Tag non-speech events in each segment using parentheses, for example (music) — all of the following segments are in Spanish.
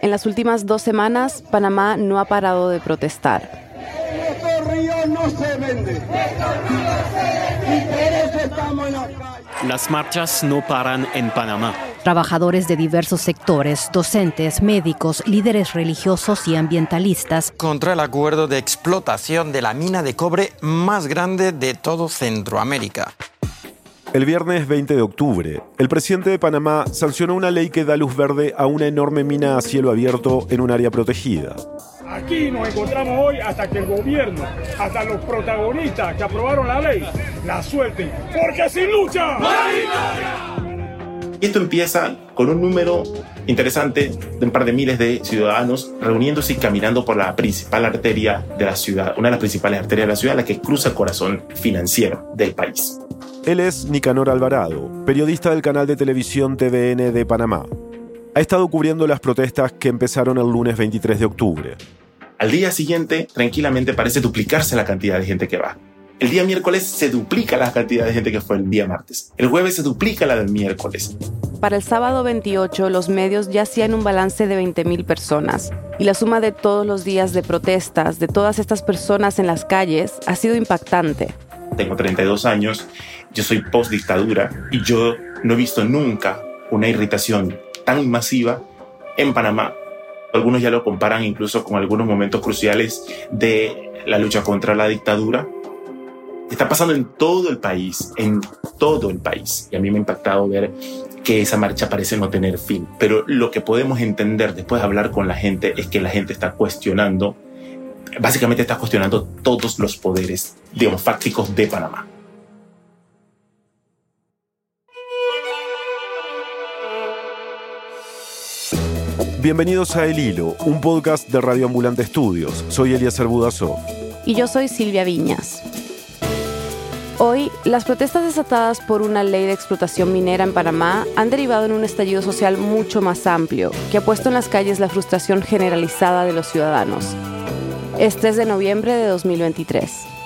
En las últimas dos semanas, Panamá no ha parado de protestar. no se vende. Las marchas no paran en Panamá. Trabajadores de diversos sectores, docentes, médicos, líderes religiosos y ambientalistas. Contra el acuerdo de explotación de la mina de cobre más grande de todo Centroamérica. El viernes 20 de octubre, el presidente de Panamá sancionó una ley que da luz verde a una enorme mina a cielo abierto en un área protegida. Aquí nos encontramos hoy hasta que el gobierno, hasta los protagonistas que aprobaron la ley, la suelten, porque sin lucha Y esto empieza con un número interesante de un par de miles de ciudadanos reuniéndose y caminando por la principal arteria de la ciudad, una de las principales arterias de la ciudad, la que cruza el corazón financiero del país. Él es Nicanor Alvarado, periodista del canal de televisión TVN de Panamá. Ha estado cubriendo las protestas que empezaron el lunes 23 de octubre. Al día siguiente, tranquilamente parece duplicarse la cantidad de gente que va. El día miércoles se duplica la cantidad de gente que fue el día martes. El jueves se duplica la del miércoles. Para el sábado 28, los medios ya hacían un balance de 20.000 personas. Y la suma de todos los días de protestas, de todas estas personas en las calles, ha sido impactante. Tengo 32 años yo soy post dictadura y yo no he visto nunca una irritación tan masiva en Panamá. Algunos ya lo comparan incluso con algunos momentos cruciales de la lucha contra la dictadura. Está pasando en todo el país, en todo el país. Y a mí me ha impactado ver que esa marcha parece no tener fin. Pero lo que podemos entender después de hablar con la gente es que la gente está cuestionando, básicamente está cuestionando todos los poderes, digamos, fácticos de Panamá. Bienvenidos a El Hilo, un podcast de Radio Ambulante Estudios. Soy Eliezer Budasov. Y yo soy Silvia Viñas. Hoy, las protestas desatadas por una ley de explotación minera en Panamá han derivado en un estallido social mucho más amplio, que ha puesto en las calles la frustración generalizada de los ciudadanos. Es de noviembre de 2023.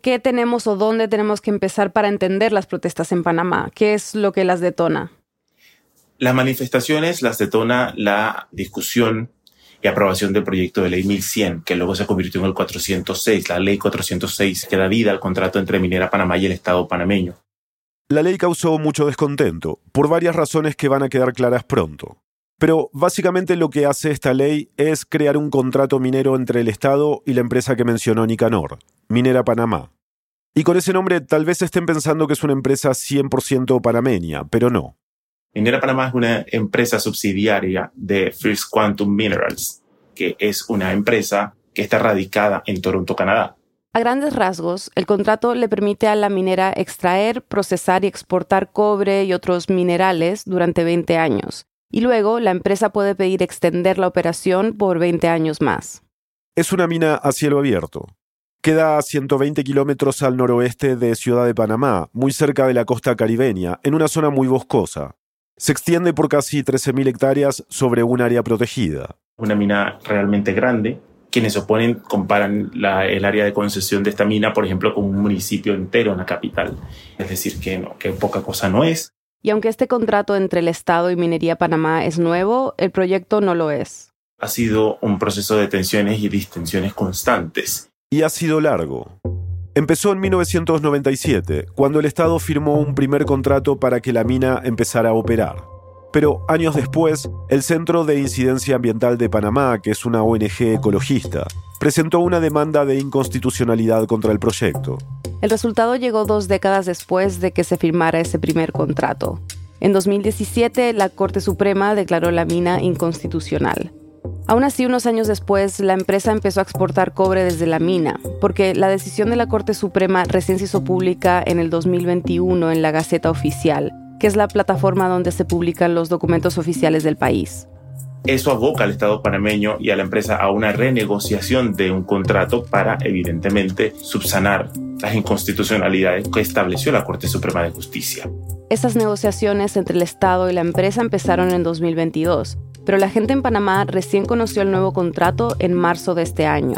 Qué tenemos o dónde tenemos que empezar para entender las protestas en Panamá? ¿Qué es lo que las detona? Las manifestaciones las detona la discusión y aprobación del proyecto de ley 1100, que luego se convirtió en el 406, la ley 406 que da vida al contrato entre Minera Panamá y el Estado panameño. La ley causó mucho descontento, por varias razones que van a quedar claras pronto. Pero básicamente lo que hace esta ley es crear un contrato minero entre el Estado y la empresa que mencionó Nicanor, Minera Panamá. Y con ese nombre tal vez estén pensando que es una empresa 100% panameña, pero no. Minera Panamá es una empresa subsidiaria de First Quantum Minerals, que es una empresa que está radicada en Toronto, Canadá. A grandes rasgos, el contrato le permite a la minera extraer, procesar y exportar cobre y otros minerales durante 20 años, y luego la empresa puede pedir extender la operación por 20 años más. Es una mina a cielo abierto. Queda a 120 kilómetros al noroeste de Ciudad de Panamá, muy cerca de la costa caribeña, en una zona muy boscosa. Se extiende por casi 13.000 hectáreas sobre un área protegida. Una mina realmente grande. Quienes se oponen comparan el área de concesión de esta mina, por ejemplo, con un municipio entero en la capital. Es decir, que, no, que poca cosa no es. Y aunque este contrato entre el Estado y Minería Panamá es nuevo, el proyecto no lo es. Ha sido un proceso de tensiones y distensiones constantes. Y ha sido largo. Empezó en 1997, cuando el Estado firmó un primer contrato para que la mina empezara a operar. Pero años después, el Centro de Incidencia Ambiental de Panamá, que es una ONG ecologista, presentó una demanda de inconstitucionalidad contra el proyecto. El resultado llegó dos décadas después de que se firmara ese primer contrato. En 2017, la Corte Suprema declaró la mina inconstitucional. Aún así, unos años después, la empresa empezó a exportar cobre desde la mina, porque la decisión de la Corte Suprema recién se hizo pública en el 2021 en la Gaceta Oficial, que es la plataforma donde se publican los documentos oficiales del país. Eso aboca al Estado panameño y a la empresa a una renegociación de un contrato para, evidentemente, subsanar las inconstitucionalidades que estableció la Corte Suprema de Justicia. Esas negociaciones entre el Estado y la empresa empezaron en 2022, pero la gente en Panamá recién conoció el nuevo contrato en marzo de este año.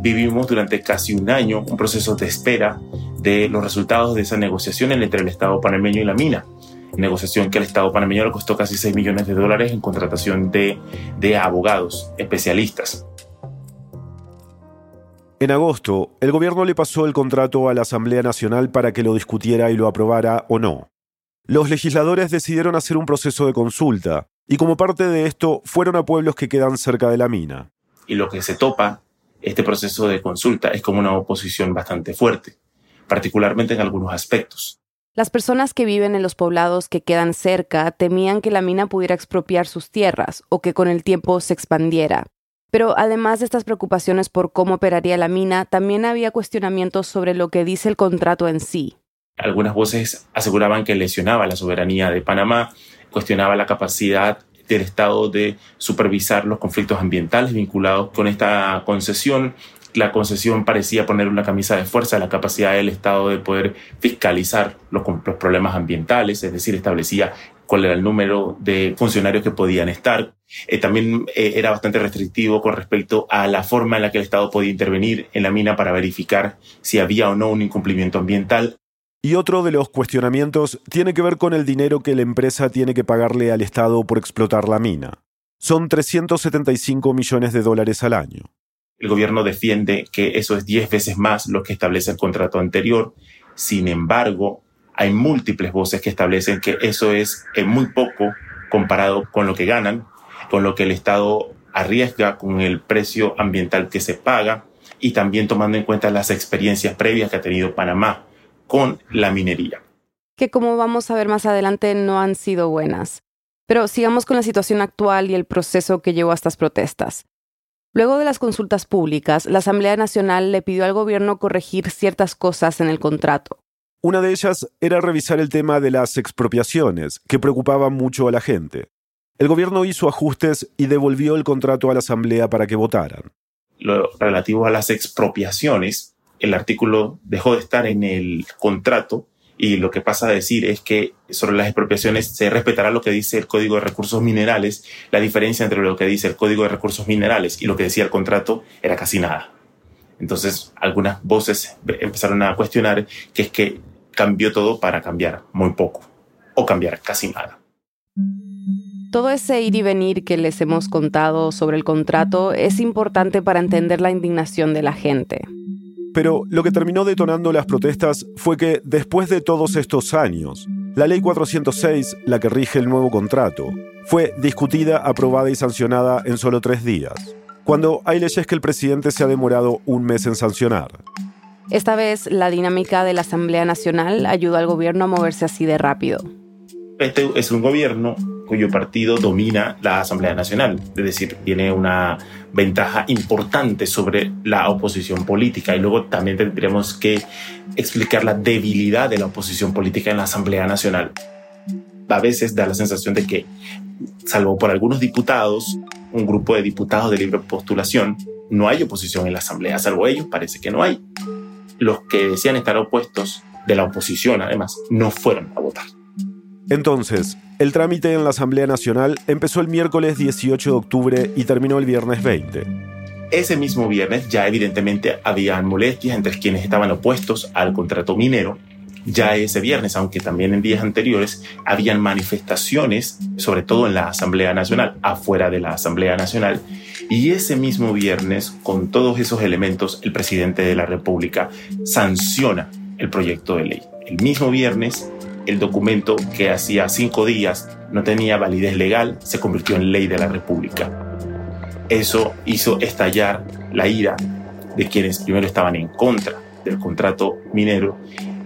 Vivimos durante casi un año un proceso de espera de los resultados de esa negociación entre el Estado panameño y la mina. Negociación que al Estado panameño le costó casi 6 millones de dólares en contratación de, de abogados especialistas. En agosto, el gobierno le pasó el contrato a la Asamblea Nacional para que lo discutiera y lo aprobara o no. Los legisladores decidieron hacer un proceso de consulta, y como parte de esto fueron a pueblos que quedan cerca de la mina. Y lo que se topa este proceso de consulta es como una oposición bastante fuerte, particularmente en algunos aspectos. Las personas que viven en los poblados que quedan cerca temían que la mina pudiera expropiar sus tierras o que con el tiempo se expandiera. Pero además de estas preocupaciones por cómo operaría la mina, también había cuestionamientos sobre lo que dice el contrato en sí. Algunas voces aseguraban que lesionaba la soberanía de Panamá, cuestionaba la capacidad del Estado de supervisar los conflictos ambientales vinculados con esta concesión. La concesión parecía poner una camisa de fuerza a la capacidad del Estado de poder fiscalizar los, problemas ambientales, es decir, establecía cuál era el número de funcionarios que podían estar. Eh, también eh, era bastante restrictivo con respecto a la forma en la que el Estado podía intervenir en la mina para verificar si había o no un incumplimiento ambiental. Y otro de los cuestionamientos tiene que ver con el dinero que la empresa tiene que pagarle al Estado por explotar la mina. Son 375 millones de dólares al año. El gobierno defiende que eso es 10 veces más lo que establece el contrato anterior. Sin embargo, hay múltiples voces que establecen que eso es eh, muy poco comparado con lo que ganan, con lo que el Estado arriesga, con el precio ambiental que se paga y también tomando en cuenta las experiencias previas que ha tenido Panamá con la minería. Que como vamos a ver más adelante no han sido buenas. Pero sigamos con la situación actual y el proceso que llevó a estas protestas. Luego de las consultas públicas, la Asamblea Nacional le pidió al gobierno corregir ciertas cosas en el contrato. Una de ellas era revisar el tema de las expropiaciones, que preocupaban mucho a la gente. El gobierno hizo ajustes y devolvió el contrato a la Asamblea para que votaran. Lo relativo a las expropiaciones, el artículo dejó de estar en el contrato y lo que pasa a decir es que sobre las expropiaciones se respetará lo que dice el Código de Recursos Minerales. La diferencia entre lo que dice el Código de Recursos Minerales y lo que decía el contrato era casi nada. Entonces, algunas voces empezaron a cuestionar que es que cambió todo para cambiar muy poco o cambiar casi nada. Todo ese ir y venir que les hemos contado sobre el contrato es importante para entender la indignación de la gente. Pero lo que terminó detonando las protestas fue que, después de todos estos años, la Ley 406, la que rige el nuevo contrato, fue discutida, aprobada y sancionada en solo tres días, cuando hay leyes que el presidente se ha demorado un mes en sancionar. Esta vez la dinámica de la Asamblea Nacional ayudó al gobierno a moverse así de rápido. Este es un gobierno cuyo partido domina la Asamblea Nacional, es decir, tiene una ventaja importante sobre la oposición política y luego también tendremos que explicar la debilidad de la oposición política en la Asamblea Nacional. A veces da la sensación de que, salvo por algunos diputados, un grupo de diputados de libre postulación, no hay oposición en la Asamblea, salvo ellos, parece que no hay los que decían estar opuestos de la oposición, además, no fueron a votar. Entonces, el trámite en la Asamblea Nacional empezó el miércoles 18 de octubre y terminó el viernes 20. Ese mismo viernes ya evidentemente había molestias entre quienes estaban opuestos al contrato minero. Ya ese viernes, aunque también en días anteriores, habían manifestaciones, sobre todo en la Asamblea Nacional, afuera de la Asamblea Nacional, y ese mismo viernes, con todos esos elementos, el presidente de la República sanciona el proyecto de ley. El mismo viernes, el documento que hacía cinco días no tenía validez legal se convirtió en ley de la República. Eso hizo estallar la ira de quienes primero estaban en contra del contrato minero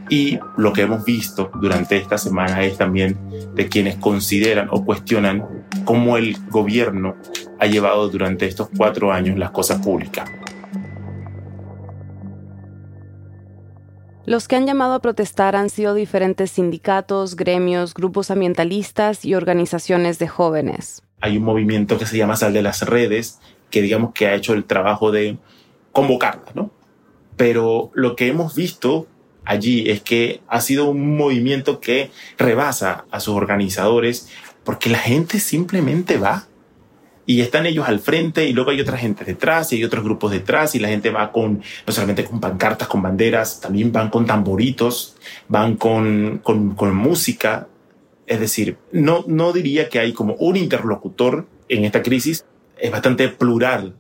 y lo que hemos visto durante esta semana es también de quienes consideran o cuestionan cómo el gobierno ha llevado durante estos cuatro años las cosas públicas. Los que han llamado a protestar han sido diferentes sindicatos, gremios, grupos ambientalistas y organizaciones de jóvenes. Hay un movimiento que se llama Sal de las Redes, que digamos que ha hecho el trabajo de convocarlas, ¿no? Pero lo que hemos visto allí es que ha sido un movimiento que rebasa a sus organizadores porque la gente simplemente va y están ellos al frente y luego hay otra gente detrás y hay otros grupos detrás y la gente va con, no solamente con pancartas, con banderas, también van con tamboritos, van con, con, con música. Es decir, no, no diría que hay como un interlocutor en esta crisis, es bastante plural.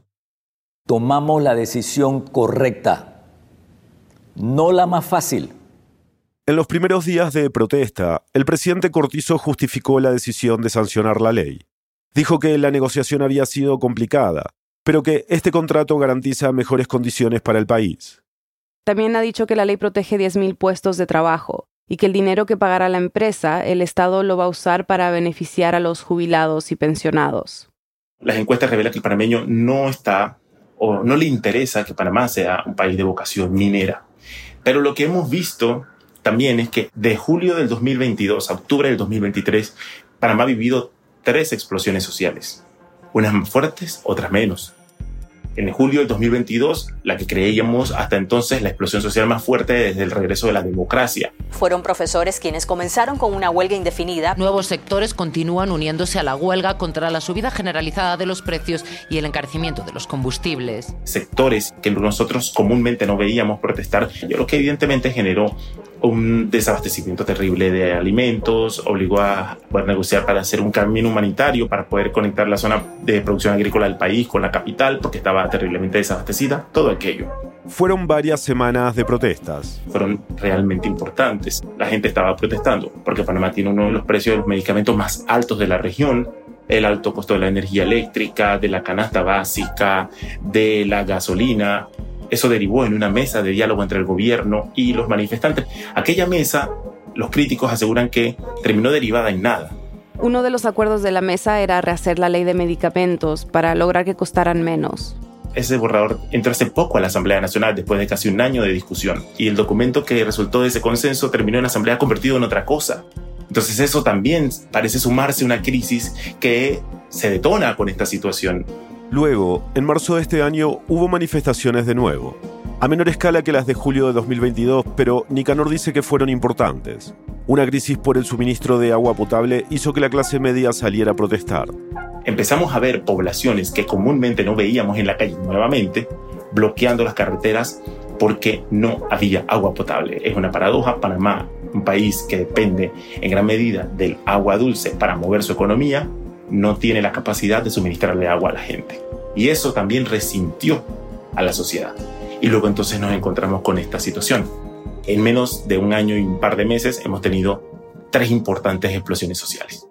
Tomamos la decisión correcta, no la más fácil. En los primeros días de protesta, el presidente Cortizo justificó la decisión de sancionar la ley. Dijo que la negociación había sido complicada, pero que este contrato garantiza mejores condiciones para el país. También ha dicho que la ley protege 10.000 puestos de trabajo y que el dinero que pagará la empresa, el Estado lo va a usar para beneficiar a los jubilados y pensionados. Las encuestas revelan que el panameño no está o no le interesa que Panamá sea un país de vocación minera. Pero lo que hemos visto también es que de julio del 2022 a octubre del 2023, Panamá ha vivido tres explosiones sociales, unas más fuertes, otras menos. En julio del 2022, la que creíamos hasta entonces la explosión social más fuerte desde el regreso de la democracia. Fueron profesores quienes comenzaron con una huelga indefinida. Nuevos sectores continúan uniéndose a la huelga contra la subida generalizada de los precios y el encarecimiento de los combustibles. Sectores que nosotros comúnmente no veíamos protestar, lo que evidentemente generó un desabastecimiento terrible de alimentos, obligó a poder negociar para hacer un camino humanitario para poder conectar la zona de producción agrícola del país con la capital porque estaba terriblemente desabastecida, todo aquello. Fueron varias semanas de protestas. Fueron realmente importantes. La gente estaba protestando porque Panamá tiene uno de los precios de los medicamentos más altos de la región, el alto costo de la energía eléctrica, de la canasta básica, de la gasolina, eso derivó en una mesa de diálogo entre el gobierno y los manifestantes. Aquella mesa, los críticos aseguran que terminó derivada en nada. Uno de los acuerdos de la mesa era rehacer la ley de medicamentos para lograr que costaran menos. Ese borrador entró hace poco a la Asamblea Nacional después de casi un año de discusión y el documento que resultó de ese consenso terminó en la Asamblea convertido en otra cosa. Entonces eso también parece sumarse a una crisis que se detona con esta situación. Luego, en marzo de este año, hubo manifestaciones de nuevo. A menor escala que las de julio de 2022, pero Nicanor dice que fueron importantes. Una crisis por el suministro de agua potable hizo que la clase media saliera a protestar. Empezamos a ver poblaciones que comúnmente no veíamos en la calle nuevamente, bloqueando las carreteras porque no había agua potable. Es una paradoja. Panamá, un país que depende en gran medida del agua dulce para mover su economía, no tiene la capacidad de suministrarle agua a la gente. Y eso también resintió a la sociedad. Y luego entonces nos encontramos con esta situación. En menos de un año y un par de meses hemos tenido tres importantes explosiones sociales.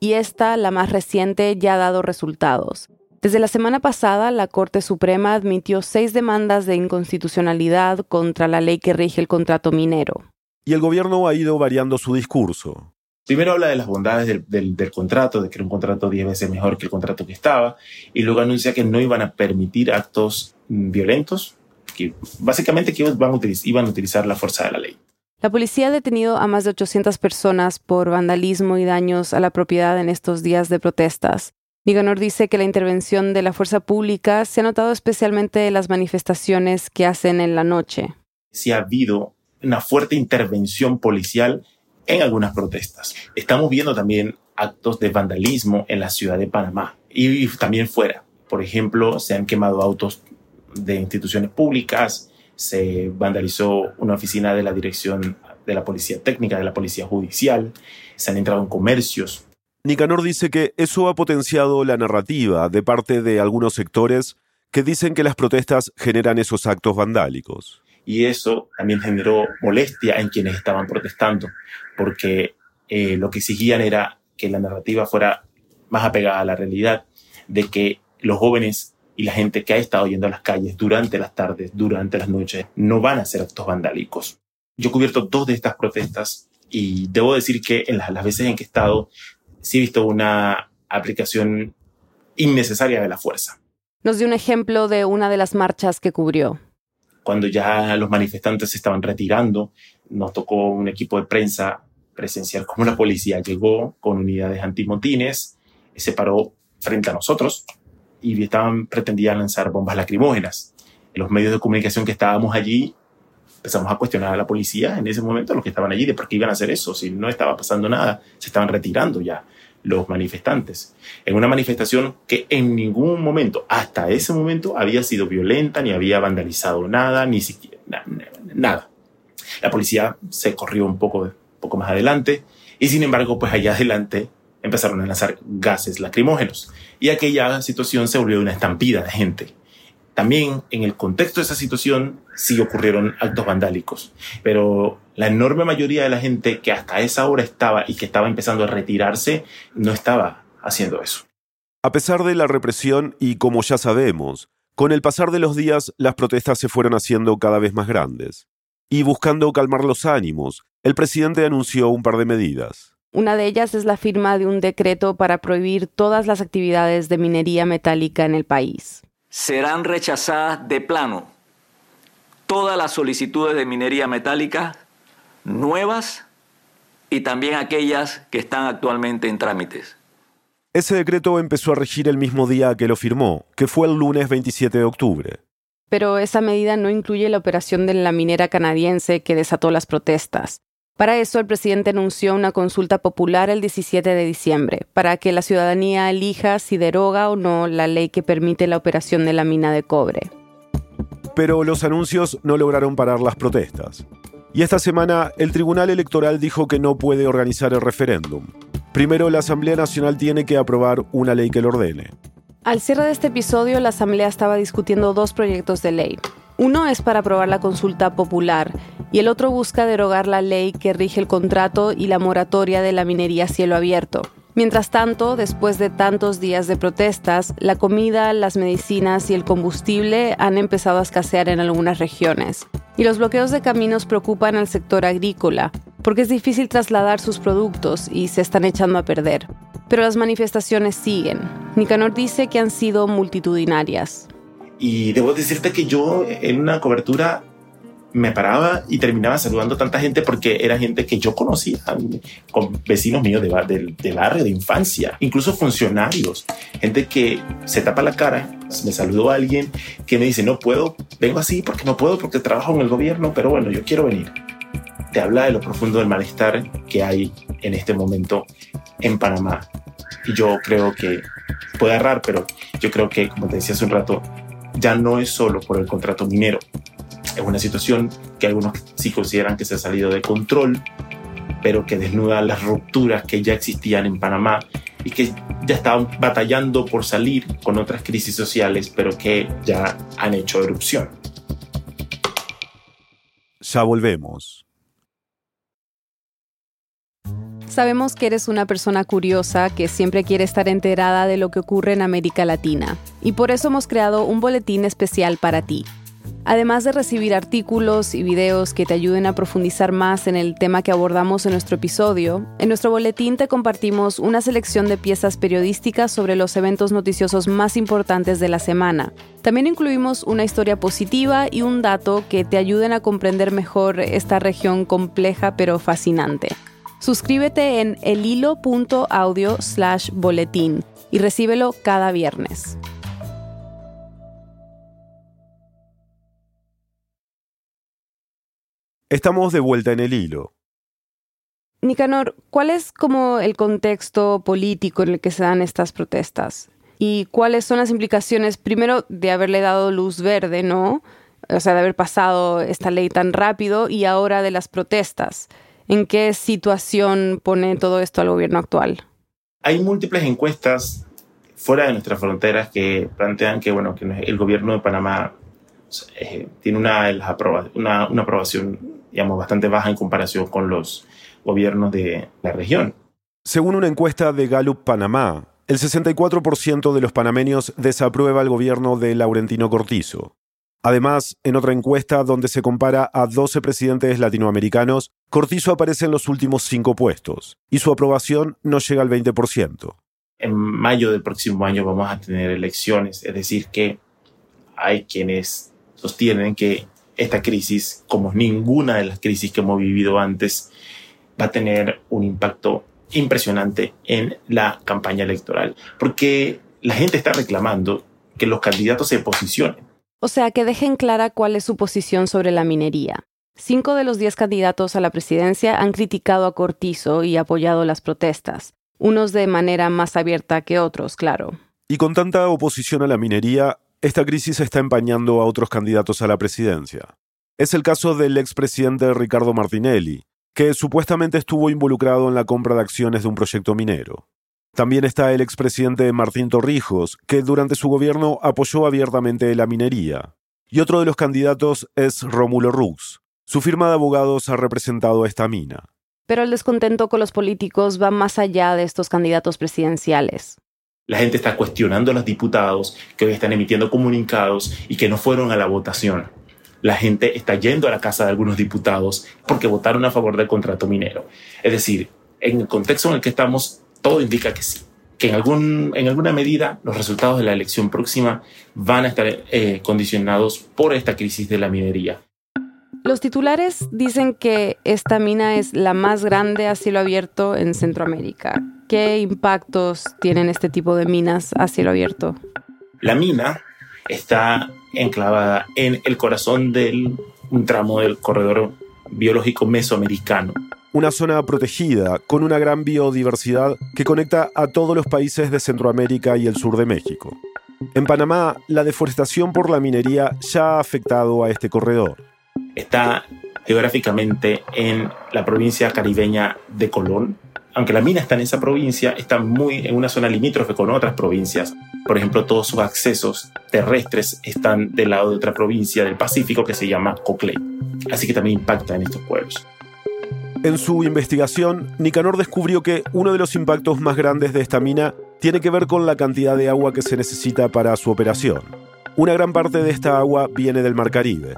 Y esta, la más reciente, ya ha dado resultados. Desde la semana pasada, la Corte Suprema admitió seis demandas de inconstitucionalidad contra la ley que rige el contrato minero. Y el gobierno ha ido variando su discurso. Primero habla de las bondades del, contrato, de que era un contrato 10 veces mejor que el contrato que estaba, y luego anuncia que no iban a permitir actos mm, violentos, que básicamente que iban a, utilizar, iban a utilizar la fuerza de la ley. La policía ha detenido a más de 800 personas por vandalismo y daños a la propiedad en estos días de protestas. Niganor dice que la intervención de la fuerza pública se ha notado especialmente en las manifestaciones que hacen en la noche. Sí ha habido una fuerte intervención policial en algunas protestas. Estamos viendo también actos de vandalismo en la ciudad de Panamá y también fuera. Por ejemplo, se han quemado autos de instituciones públicas, se vandalizó una oficina de la dirección de la policía técnica, de la policía judicial, se han entrado en comercios. Nicanor dice que eso ha potenciado la narrativa de parte de algunos sectores que dicen que las protestas generan esos actos vandálicos y eso también generó molestia en quienes estaban protestando, porque eh, lo que exigían era que la narrativa fuera más apegada a la realidad, de que los jóvenes y la gente que ha estado yendo a las calles durante las tardes, durante las noches, no van a hacer actos vandálicos. Yo he cubierto dos de estas protestas y debo decir que en las, las veces en que he estado, sí he visto una aplicación innecesaria de la fuerza. Nos dio un ejemplo de una de las marchas que cubrió cuando ya los manifestantes se estaban retirando, nos tocó un equipo de prensa presenciar cómo la policía llegó con unidades antimotines, se paró frente a nosotros y estaban, pretendían lanzar bombas lacrimógenas. Los medios de comunicación que estábamos allí empezamos a cuestionar a la policía en ese momento, los que estaban allí, de por qué iban a hacer eso, si no estaba pasando nada, se estaban retirando ya los manifestantes. En una manifestación que en ningún momento, hasta ese momento, había sido violenta, ni había vandalizado nada, ni siquiera nada. La policía se corrió un poco, poco más adelante y sin embargo, pues allá adelante empezaron a lanzar gases lacrimógenos y aquella situación se volvió una estampida de gente. También en el contexto de esa situación sí ocurrieron actos vandálicos, pero la enorme mayoría de la gente que hasta esa hora estaba y que estaba empezando a retirarse no estaba haciendo eso. A pesar de la represión y como ya sabemos, con el pasar de los días las protestas se fueron haciendo cada vez más grandes. Y buscando calmar los ánimos, el presidente anunció un par de medidas. Una de ellas es la firma de un decreto para prohibir todas las actividades de minería metálica en el país. Serán rechazadas de plano todas las solicitudes de minería metálica nuevas y también aquellas que están actualmente en trámites. Ese decreto empezó a regir el mismo día que lo firmó, que fue el lunes 27 de octubre. Pero esa medida no incluye la operación de la minera canadiense que desató las protestas. Para eso, el presidente anunció una consulta popular el 17 de diciembre, para que la ciudadanía elija si deroga o no la ley que permite la operación de la mina de cobre. Pero los anuncios no lograron parar las protestas. Y esta semana el Tribunal Electoral dijo que no puede organizar el referéndum. Primero la Asamblea Nacional tiene que aprobar una ley que lo ordene. Al cierre de este episodio, la Asamblea estaba discutiendo dos proyectos de ley. Uno es para aprobar la consulta popular y el otro busca derogar la ley que rige el contrato y la moratoria de la minería a cielo abierto. Mientras tanto, después de tantos días de protestas, la comida, las medicinas y el combustible han empezado a escasear en algunas regiones. Y los bloqueos de caminos preocupan al sector agrícola, porque es difícil trasladar sus productos y se están echando a perder. Pero las manifestaciones siguen. Nicanor dice que han sido multitudinarias. Y debo decirte que yo en una cobertura me paraba y terminaba saludando a tanta gente porque era gente que yo conocía, con vecinos míos de, barrio, de infancia, incluso funcionarios, gente que se tapa la cara, me saludó a alguien que me dice, no puedo, vengo así porque no puedo, porque trabajo en el gobierno, pero bueno, yo quiero venir. Te habla de lo profundo del malestar que hay en este momento en Panamá. Y yo creo que, puede errar, pero yo creo que, como te decía hace un rato, ya no es solo por el contrato minero. Es una situación que algunos sí consideran que se ha salido de control, pero que desnuda las rupturas que ya existían en Panamá y que ya estaban batallando por salir con otras crisis sociales, pero que ya han hecho erupción. Ya volvemos. Sabemos que eres una persona curiosa que siempre quiere estar enterada de lo que ocurre en América Latina y por eso hemos creado un boletín especial para ti. Además de recibir artículos y videos que te ayuden a profundizar más en el tema que abordamos en nuestro episodio, en nuestro boletín te compartimos una selección de piezas periodísticas sobre los eventos noticiosos más importantes de la semana. También incluimos una historia positiva y un dato que te ayuden a comprender mejor esta región compleja pero fascinante. Suscríbete en elhilo.audio slash boletín y recíbelo cada viernes. Estamos de vuelta en el hilo. Nicanor, ¿cuál es como el contexto político en el que se dan estas protestas? ¿Y cuáles son las implicaciones, primero, de haberle dado luz verde, ¿no? O sea, de haber pasado esta ley tan rápido y ahora de las protestas. ¿En qué situación pone todo esto al gobierno actual? Hay múltiples encuestas fuera de nuestras fronteras que plantean que, bueno, que el gobierno de Panamá eh, tiene una, una, una aprobación digamos, bastante baja en comparación con los gobiernos de la región. Según una encuesta de Gallup Panamá, el 64% de los panameños desaprueba el gobierno de Laurentino Cortizo. Además, en otra encuesta donde se compara a 12 presidentes latinoamericanos, Cortizo aparece en los últimos cinco puestos y su aprobación no llega al 20%. En mayo del próximo año vamos a tener elecciones, es decir, que hay quienes sostienen que esta crisis, como ninguna de las crisis que hemos vivido antes, va a tener un impacto impresionante en la campaña electoral, porque la gente está reclamando que los candidatos se posicionen o sea, que dejen clara cuál es su posición sobre la minería. cinco de los diez candidatos a la presidencia han criticado a Cortizo y apoyado las protestas, unos de manera más abierta que otros, claro. Y con tanta oposición a la minería, esta crisis está empañando a otros candidatos a la presidencia. Es el caso del expresidente Ricardo Martinelli, que supuestamente estuvo involucrado en la compra de acciones de un proyecto minero. También está el expresidente Martín Torrijos, que durante su gobierno apoyó abiertamente la minería. Y otro de los candidatos es Rómulo Rux. Su firma de abogados ha representado a esta mina. Pero el descontento con los políticos va más allá de estos candidatos presidenciales. La gente está cuestionando a los diputados que hoy están emitiendo comunicados y que no fueron a la votación. La gente está yendo a la casa de algunos diputados porque votaron a favor del contrato minero. Es decir, en el contexto en el que estamos, todo indica que sí, que en, algún, en alguna medida los resultados de la elección próxima van a estar eh, condicionados por esta crisis de la minería. Los titulares dicen que esta mina es la más grande a cielo abierto en Centroamérica. ¿Qué impactos tienen este tipo de minas a cielo abierto? La mina está enclavada en el corazón de un tramo del corredor biológico mesoamericano una zona protegida con una gran biodiversidad que conecta a todos los países de Centroamérica y el sur de México. En Panamá, la deforestación por la minería ya ha afectado a este corredor. Está geográficamente en la provincia caribeña de Colón. Aunque la mina está en esa provincia, está muy en una zona limítrofe con otras provincias. Por ejemplo, todos sus accesos terrestres están del lado de otra provincia del Pacífico que se llama Coclé. Así que también impacta en estos pueblos. En su investigación, Nicanor descubrió que uno de los impactos más grandes de esta mina tiene que ver con la cantidad de agua que se necesita para su operación. Una gran parte de esta agua viene del Mar Caribe.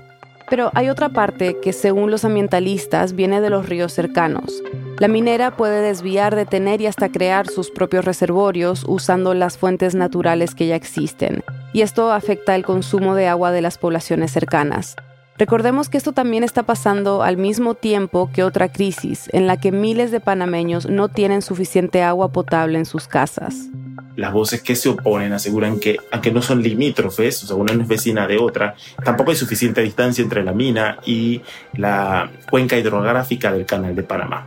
Pero hay otra parte que, según los ambientalistas, viene de los ríos cercanos. La minera puede desviar, detener y hasta crear sus propios reservorios usando las fuentes naturales que ya existen. Y esto afecta el consumo de agua de las poblaciones cercanas. Recordemos que esto también está pasando al mismo tiempo que otra crisis en la que miles de panameños no tienen suficiente agua potable en sus casas. Las voces que se oponen aseguran que, aunque no son limítrofes, o sea, una no es vecina de otra, tampoco hay suficiente distancia entre la mina y la cuenca hidrográfica del Canal de Panamá.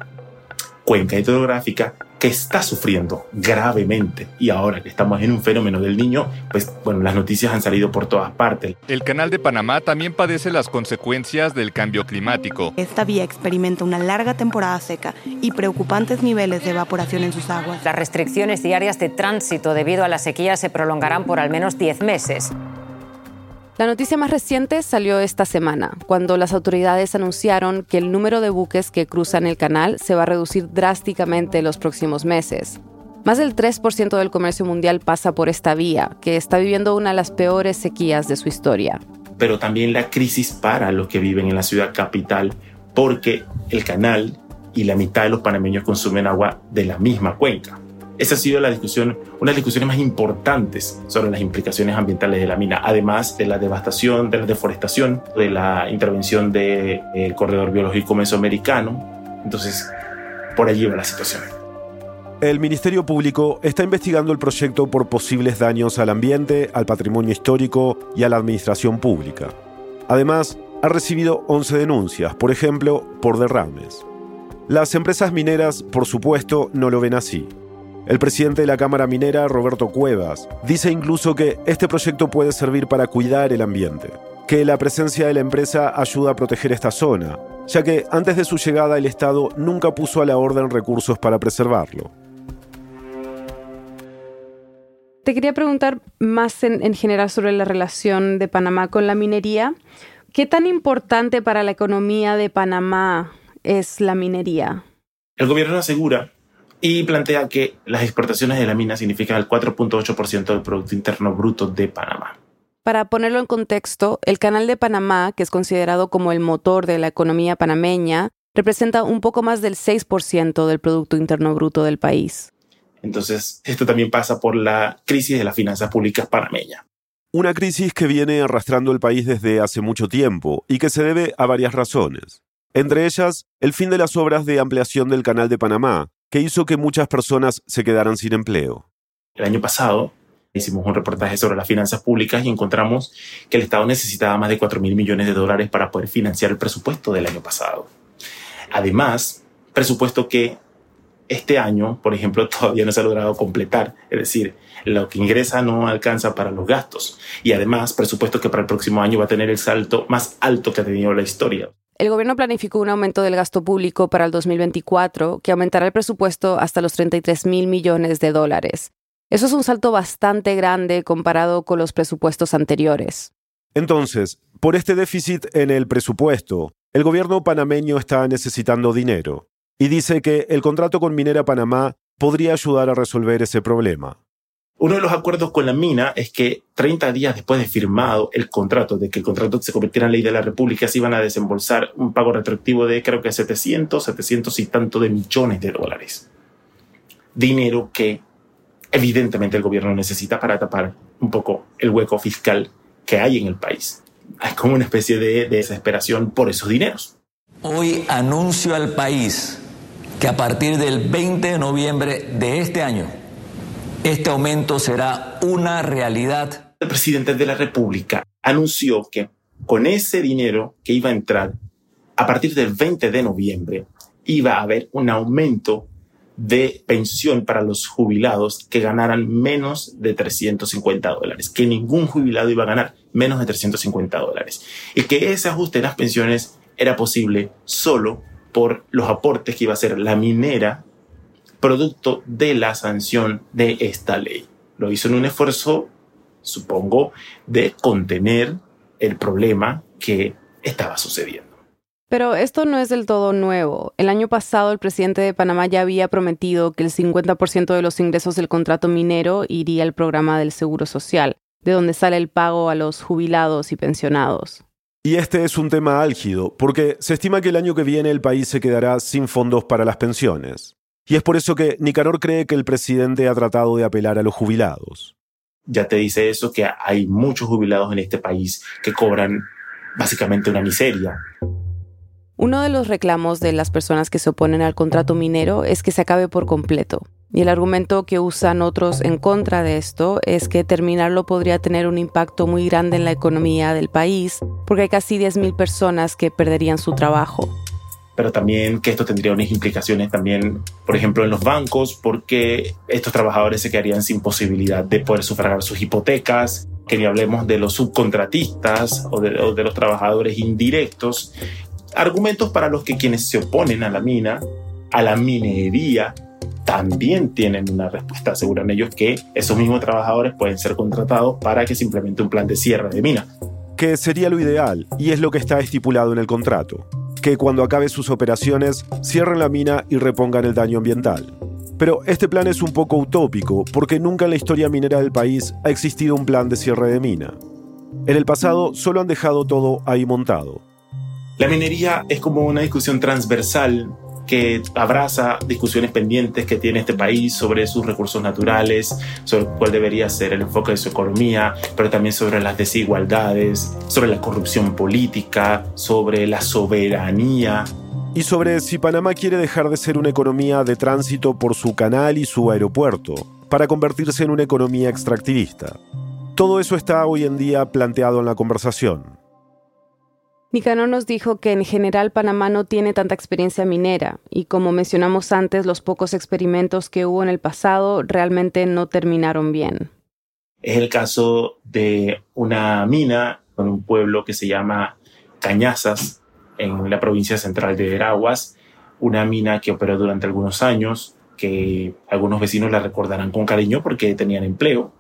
Cuenca hidrográfica que está sufriendo gravemente. Y ahora que estamos en un fenómeno del niño, pues bueno, las noticias han salido por todas partes. El canal de Panamá también padece las consecuencias del cambio climático. Esta vía experimenta una larga temporada seca y preocupantes niveles de evaporación en sus aguas. Las restricciones diarias de tránsito debido a la sequía se prolongarán por al menos 10 meses. La noticia más reciente salió esta semana, cuando las autoridades anunciaron que el número de buques que cruzan el canal se va a reducir drásticamente en los próximos meses. Más del 3% del comercio mundial pasa por esta vía, que está viviendo una de las peores sequías de su historia. Pero también la crisis para los que viven en la ciudad capital, porque el canal y la mitad de los panameños consumen agua de la misma cuenca. Esa ha sido la discusión, una de las discusiones más importantes sobre las implicaciones ambientales de la mina, además de la devastación, de la deforestación, de la intervención del corredor biológico mesoamericano. Entonces, por allí va la situación. El Ministerio Público está investigando el proyecto por posibles daños al ambiente, al patrimonio histórico y a la administración pública. Además, ha recibido 11 denuncias, por ejemplo, por derrames. Las empresas mineras, por supuesto, no lo ven así. El presidente de la Cámara Minera, Roberto Cuevas, dice incluso que este proyecto puede servir para cuidar el ambiente, que la presencia de la empresa ayuda a proteger esta zona, ya que antes de su llegada el Estado nunca puso a la orden recursos para preservarlo. Te quería preguntar más en, general sobre la relación de Panamá con la minería. ¿Qué tan importante para la economía de Panamá es la minería? El gobierno asegura y plantea que las exportaciones de la mina significan el 4.8% del Producto Interno Bruto de Panamá. Para ponerlo en contexto, el Canal de Panamá, que es considerado como el motor de la economía panameña, representa un poco más del 6% del Producto Interno Bruto del país. Entonces, esto también pasa por la crisis de las finanzas públicas panameñas. Una crisis que viene arrastrando el país desde hace mucho tiempo y que se debe a varias razones. Entre ellas, el fin de las obras de ampliación del Canal de Panamá, que hizo que muchas personas se quedaran sin empleo. El año pasado Hicimos un reportaje sobre las finanzas públicas y encontramos que el Estado necesitaba más de 4 mil millones de dólares para poder financiar el presupuesto del año pasado. Además, presupuesto que este año, por ejemplo, (laughs) todavía no se ha logrado completar. Es decir, lo que ingresa no alcanza para los gastos. Y además, presupuesto que para el próximo año va a tener el salto más alto que ha tenido la historia. El gobierno planificó un aumento del gasto público para el 2024 que aumentará el presupuesto hasta los 33 mil millones de dólares. Eso es un salto bastante grande comparado con los presupuestos anteriores. Entonces, por este déficit en el presupuesto, el gobierno panameño está necesitando dinero y dice que el contrato con Minera Panamá podría ayudar a resolver ese problema. Uno de los acuerdos con la mina es que 30 días después de firmado el contrato, de que el contrato se convirtiera en ley de la República, se iban a desembolsar un pago retroactivo de creo que 700, 700 y tanto de millones de dólares. Dinero que evidentemente el gobierno necesita para tapar un poco el hueco fiscal que hay en el país. Hay como una especie de desesperación por esos dineros. Hoy anuncio al país que a partir del 20 de noviembre de este año, este aumento será una realidad. El presidente de la República anunció que con ese dinero que iba a entrar a partir del 20 de noviembre iba a haber un aumento de pensión para los jubilados que ganaran menos de 350 dólares, que ningún jubilado iba a ganar menos de 350 dólares y que ese ajuste de las pensiones era posible solo por los aportes que iba a hacer la minera producto de la sanción de esta ley. Lo hizo en un esfuerzo, supongo, de contener el problema que estaba sucediendo. Pero esto no es del todo nuevo. El año pasado el presidente de Panamá ya había prometido que el 50% de los ingresos del contrato minero iría al programa del Seguro Social, de donde sale el pago a los jubilados y pensionados. Y este es un tema álgido, porque se estima que el año que viene el país se quedará sin fondos para las pensiones. Y es por eso que Nicanor cree que el presidente ha tratado de apelar a los jubilados. Ya te dice eso, que hay muchos jubilados en este país que cobran básicamente una miseria. Uno de los reclamos de las personas que se oponen al contrato minero es que se acabe por completo. Y el argumento que usan otros en contra de esto es que terminarlo podría tener un impacto muy grande en la economía del país, porque hay casi 10.000 personas que perderían su trabajo pero también que esto tendría unas implicaciones también, por ejemplo, en los bancos, porque estos trabajadores se quedarían sin posibilidad de poder sufragar sus hipotecas, que ni hablemos de los subcontratistas o de, o de los trabajadores indirectos. Argumentos para los que quienes se oponen a la mina, a la minería, también tienen una respuesta. Aseguran ellos que esos mismos trabajadores pueden ser contratados para que se implemente un plan de cierre de mina. Que sería lo ideal y es lo que está estipulado en el contrato que cuando acabe sus operaciones cierren la mina y repongan el daño ambiental. Pero este plan es un poco utópico porque nunca en la historia minera del país ha existido un plan de cierre de mina. En el pasado solo han dejado todo ahí montado. La minería es como una discusión transversal que abraza discusiones pendientes que tiene este país sobre sus recursos naturales, sobre cuál debería ser el enfoque de su economía, pero también sobre las desigualdades, sobre la corrupción política, sobre la soberanía. Y sobre si Panamá quiere dejar de ser una economía de tránsito por su canal y su aeropuerto, para convertirse en una economía extractivista. Todo eso está hoy en día planteado en la conversación. Nicanor nos dijo que en general Panamá no tiene tanta experiencia minera y como mencionamos antes, los pocos experimentos que hubo en el pasado realmente no terminaron bien. Es el caso de una mina con un pueblo que se llama Cañazas en la provincia central de Veraguas, una mina que operó durante algunos años, que algunos vecinos la recordarán con cariño porque tenían empleo,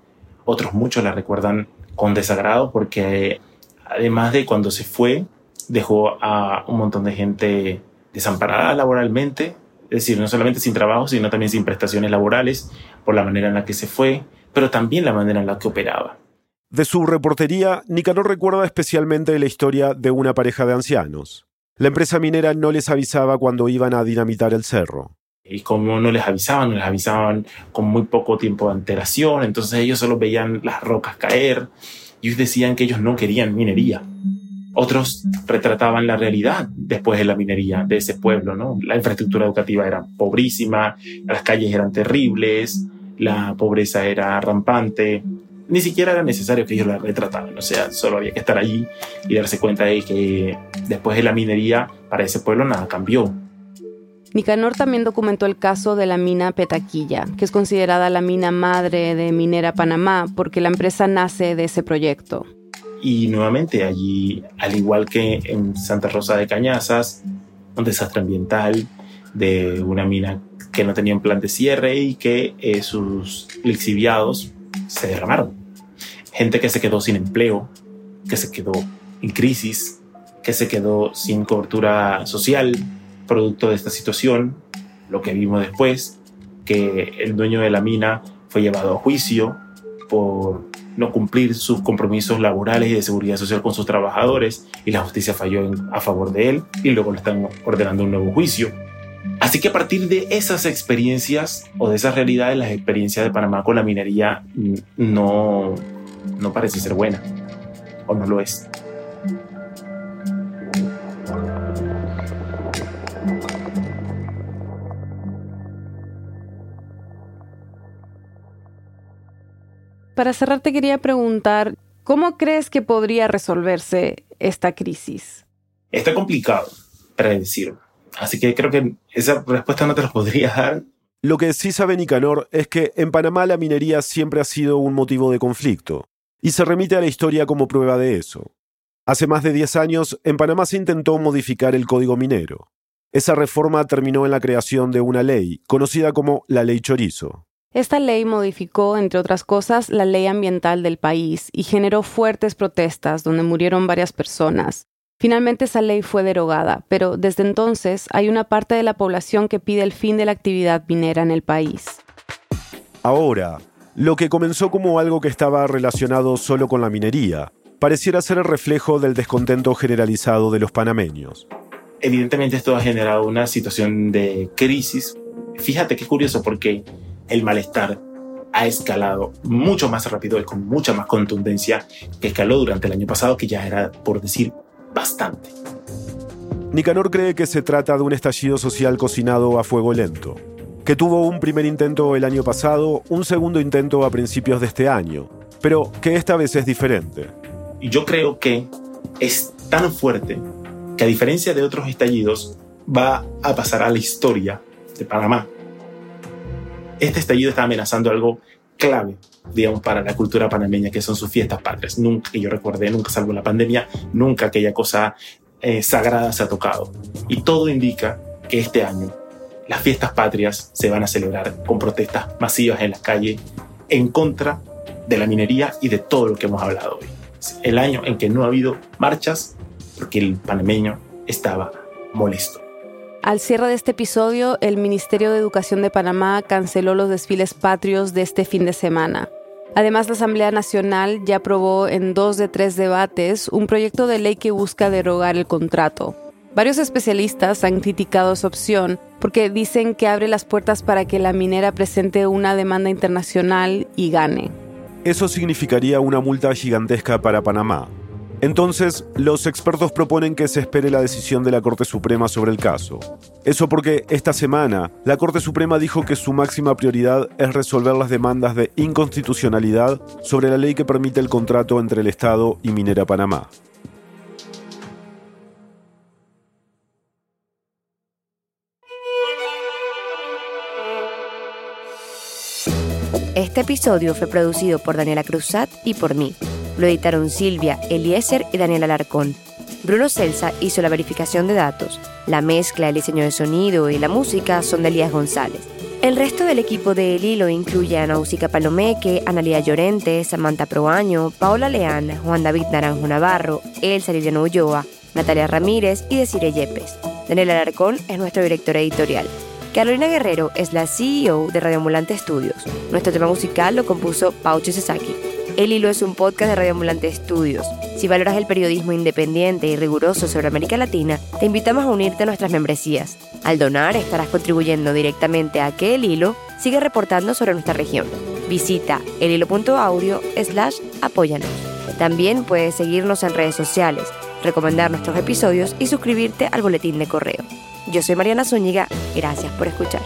otros muchos la recuerdan con desagrado porque además de cuando se fue, dejó a un montón de gente desamparada laboralmente, es decir, no solamente sin trabajo, sino también sin prestaciones laborales por la manera en la que se fue, pero también la manera en la que operaba. De su reportería, Nicanor recuerda especialmente la historia de una pareja de ancianos. La empresa minera no les avisaba cuando iban a dinamitar el cerro. Y como no les avisaban, no les avisaban con muy poco tiempo de antelación, entonces ellos solo veían las rocas caer y decían que ellos no querían minería. Otros retrataban la realidad después de la minería de ese pueblo, ¿no? La infraestructura educativa era pobrísima, las calles eran terribles, la pobreza era rampante, ni siquiera era necesario que ellos la retrataran, o sea, solo había que estar allí y darse cuenta de que después de la minería para ese pueblo nada cambió. Nicanor también documentó el caso de la mina Petaquilla, que es considerada la mina madre de Minera Panamá porque la empresa nace de ese proyecto. Y nuevamente allí, al igual que en Santa Rosa de Cañazas, un desastre ambiental de una mina que no tenía un plan de cierre y que eh, sus lixiviados se derramaron. Gente que se quedó sin empleo, que se quedó en crisis, que se quedó sin cobertura social, producto de esta situación, lo que vimos después, que el dueño de la mina fue llevado a juicio por no cumplir sus compromisos laborales y de seguridad social con sus trabajadores y la justicia falló a favor de él y luego le están ordenando un nuevo juicio. Así que a partir de esas experiencias o de esas realidades, la experiencia de Panamá con la minería no, no parece ser buena o no lo es. Para cerrar, te quería preguntar, ¿cómo crees que podría resolverse esta crisis? Está complicado predecir. Así que creo que esa respuesta no te la podría dar. Lo que sí sabe Nicanor es que en Panamá la minería siempre ha sido un motivo de conflicto, y se remite a la historia como prueba de eso. Hace más de 10 años, en Panamá se intentó modificar el código minero. Esa reforma terminó en la creación de una ley, conocida como la Ley Chorizo. Esta ley modificó, entre otras cosas, la ley ambiental del país y generó fuertes protestas donde murieron varias personas. Finalmente esa ley fue derogada, pero desde entonces hay una parte de la población que pide el fin de la actividad minera en el país. Ahora, lo que comenzó como algo que estaba relacionado solo con la minería, pareciera ser el reflejo del descontento generalizado de los panameños. Evidentemente esto ha generado una situación de crisis. Fíjate qué curioso porque el malestar ha escalado mucho más rápido y con mucha más contundencia que escaló durante el año pasado, que ya era, por decir, bastante. Nicanor cree que se trata de un estallido social cocinado a fuego lento, que tuvo un primer intento el año pasado, un segundo intento a principios de este año, pero que esta vez es diferente. Y yo creo que es tan fuerte que a diferencia de otros estallidos, va a pasar a la historia de Panamá este estallido está amenazando algo clave, digamos, para la cultura panameña, que son sus fiestas patrias. Nunca que yo recuerde, nunca salvo la pandemia, nunca aquella cosa eh, sagrada se ha tocado. Y todo indica que este año las fiestas patrias se van a celebrar con protestas masivas en las calles en contra de la minería y de todo lo que hemos hablado hoy. El año en que no ha habido marchas porque el panameño estaba molesto. Al cierre de este episodio, el Ministerio de Educación de Panamá canceló los desfiles patrios de este fin de semana. Además, la Asamblea Nacional ya aprobó en dos de tres debates un proyecto de ley que busca derogar el contrato. Varios especialistas han criticado esa opción porque dicen que abre las puertas para que la minera presente una demanda internacional y gane. Eso significaría una multa gigantesca para Panamá, entonces, los expertos proponen que se espere la decisión de la Corte Suprema sobre el caso. Eso porque esta semana la Corte Suprema dijo que su máxima prioridad es resolver las demandas de inconstitucionalidad sobre la ley que permite el contrato entre el Estado y Minera Panamá. Este episodio fue producido por Daniela Cruzat y por mí. Lo editaron Silvia, Eliezer y Daniel Alarcón. Bruno Celsa hizo la verificación de datos. La mezcla, el diseño de sonido y la música son de Elías González. El resto del equipo de El Hilo incluye a Nausica Palomeque, Analia Llorente, Samantha Proaño, Paola Leán, Juan David Naranjo Navarro, Elsa Liliano Ulloa, Natalia Ramírez y Desire Yepes. Daniel Alarcón es nuestro director editorial. Carolina Guerrero es la CEO de Radio Ambulante Studios. Nuestro tema musical lo compuso Paucho Sasaki. El Hilo es un podcast de Radio Ambulante Estudios. Si valoras el periodismo independiente y riguroso sobre América Latina, te invitamos a unirte a nuestras membresías. Al donar, estarás contribuyendo directamente a que El Hilo siga reportando sobre nuestra región. Visita elhilo.audio slash apóyanos. También puedes seguirnos en redes sociales, recomendar nuestros episodios y suscribirte al boletín de correo. Yo soy Mariana Zúñiga, gracias por escuchar.